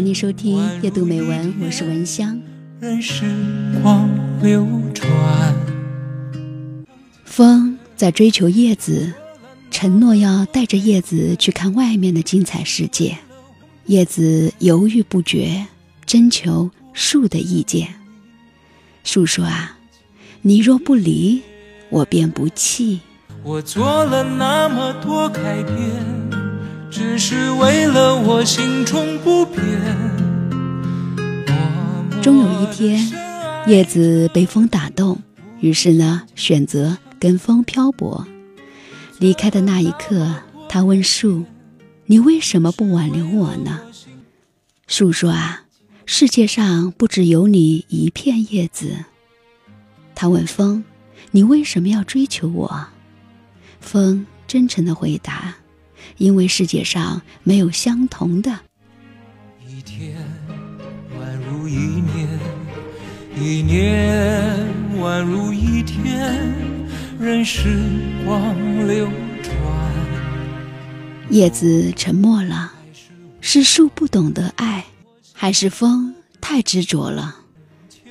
欢迎收听阅读美文，我是文香。任时光流转，风在追求叶子，承诺要带着叶子去看外面的精彩世界。叶子犹豫不决，征求树的意见。树说：“啊，你若不离，我便不弃。我做了那么多改变，只是为了我心中不变。”终有一天，叶子被风打动，于是呢，选择跟风漂泊。离开的那一刻，他问树：“你为什么不挽留我呢？”树说：“啊，世界上不只有你一片叶子。”他问风：“你为什么要追求我？”风真诚的回答：“因为世界上没有相同的。”一天宛如一年，一年宛如一天，任时光流转。叶子沉默了，是树不懂得爱，还是风太执着了？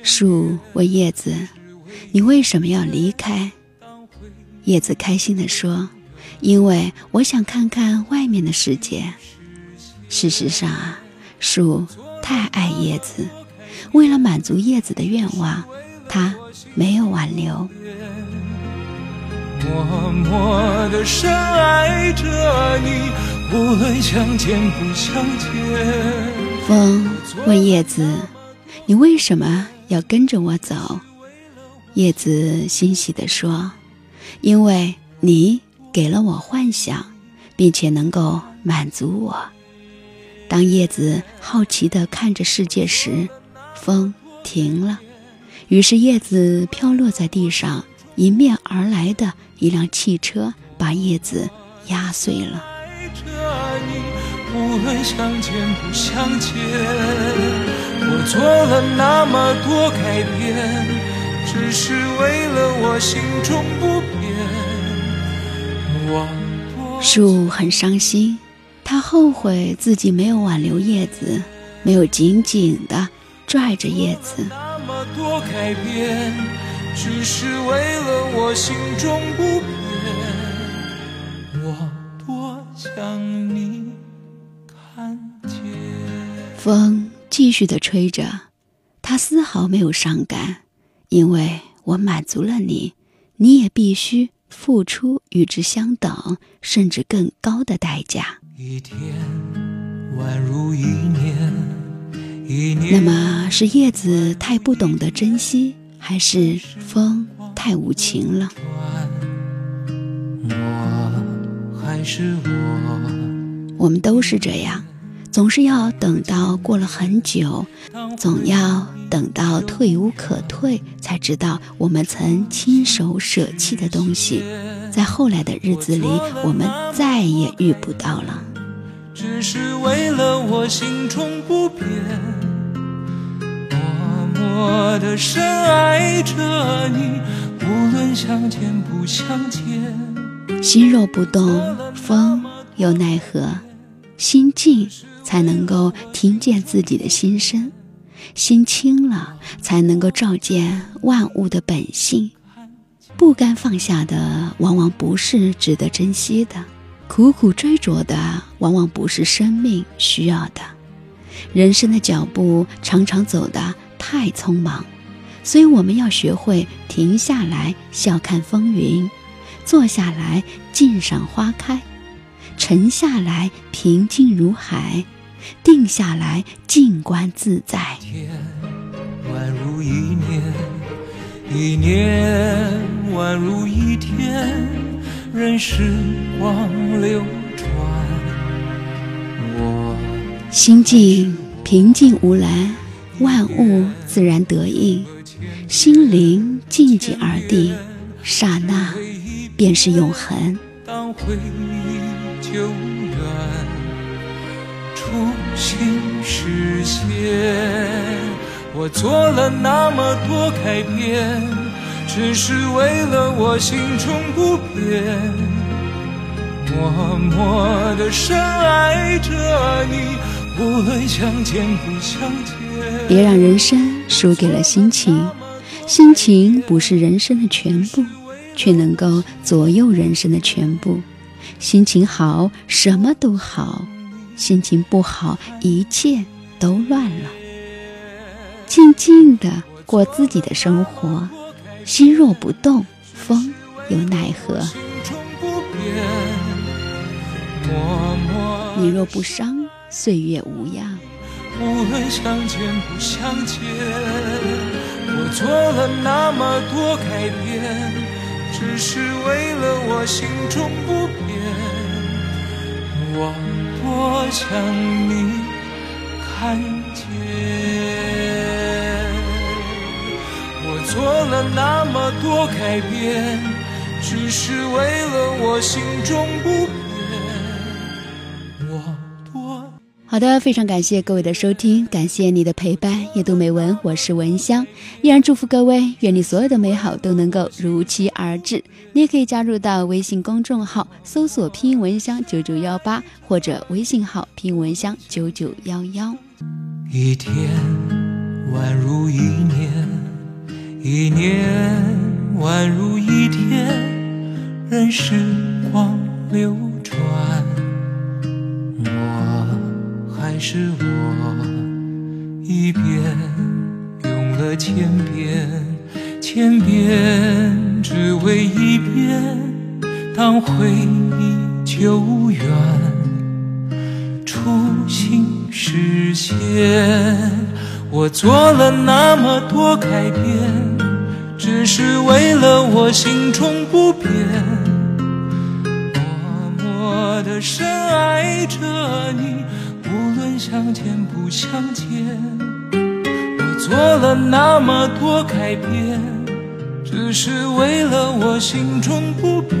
树问叶子。你为什么要离开？叶子开心地说：“因为我想看看外面的世界。”事实上啊，树太爱叶子，为了满足叶子的愿望，它没有挽留。默默地深爱着你，无论相见不相见。风问叶子：“你为什么要跟着我走？”叶子欣喜地说：“因为你给了我幻想，并且能够满足我。”当叶子好奇地看着世界时，风停了，于是叶子飘落在地上。迎面而来的一辆汽车把叶子压碎了。做了那么多改变。只是为了我心中不变。树很伤心，他后悔自己没有挽留叶子，没有紧紧的拽着叶子。那么多改变，只是为了我心中不变。我多想你看见。风继续的吹着，他丝毫没有伤感。因为我满足了你，你也必须付出与之相等甚至更高的代价。一天宛如一年，一年。那么是叶子太不懂得珍惜，还是风太无情了？我还是我，我们都是这样。总是要等到过了很久，总要等到退无可退，才知道我们曾亲手舍弃的东西，在后来的日子里，我们再也遇不到了。只是为了我心中不变，默默的深爱着你，无论相见不相见。心若不动，风又奈何？心静。才能够听见自己的心声，心清了，才能够照见万物的本性。不甘放下的，往往不是值得珍惜的；苦苦追逐的，往往不是生命需要的。人生的脚步常常走得太匆忙，所以我们要学会停下来，笑看风云；坐下来，静赏花开；沉下来，平静如海。定下来，静观自在。天宛如一年，一年宛如一天，任时光流转。我心静平静无澜，万物自然得应。心灵静静而定，刹那便是永恒。当回忆久远。初心实现，我做了那么多改变，只是为了我心中不变。默默的深爱着你，无论相见不相见。别让人生输给了心情，心情不是人生的全部，却能够左右人生的全部。心情好，什么都好；心情不好，一切都乱了。静静的过自己的生活，心若不动，风又奈何？你若不伤，岁月无恙。无论相见不相见，我做了那么多改变，只是为了我心中不变。我我想你看见。我做了那么多改变，只是为了我心中不好的，非常感谢各位的收听，感谢你的陪伴。夜读美文，我是文香，依然祝福各位，愿你所有的美好都能够如期而至。你也可以加入到微信公众号，搜索“拼音文香九九幺八”或者微信号“拼音文香九九幺幺”。一天宛如一年，一年宛如一天，任时光流转。是我一遍用了千遍，千遍只为一遍。当回忆久远，初心实现，我做了那么多改变，只是为了我心中不变。默默的深爱着你。相见不相见，我做了那么多改变，只是为了我心中不变。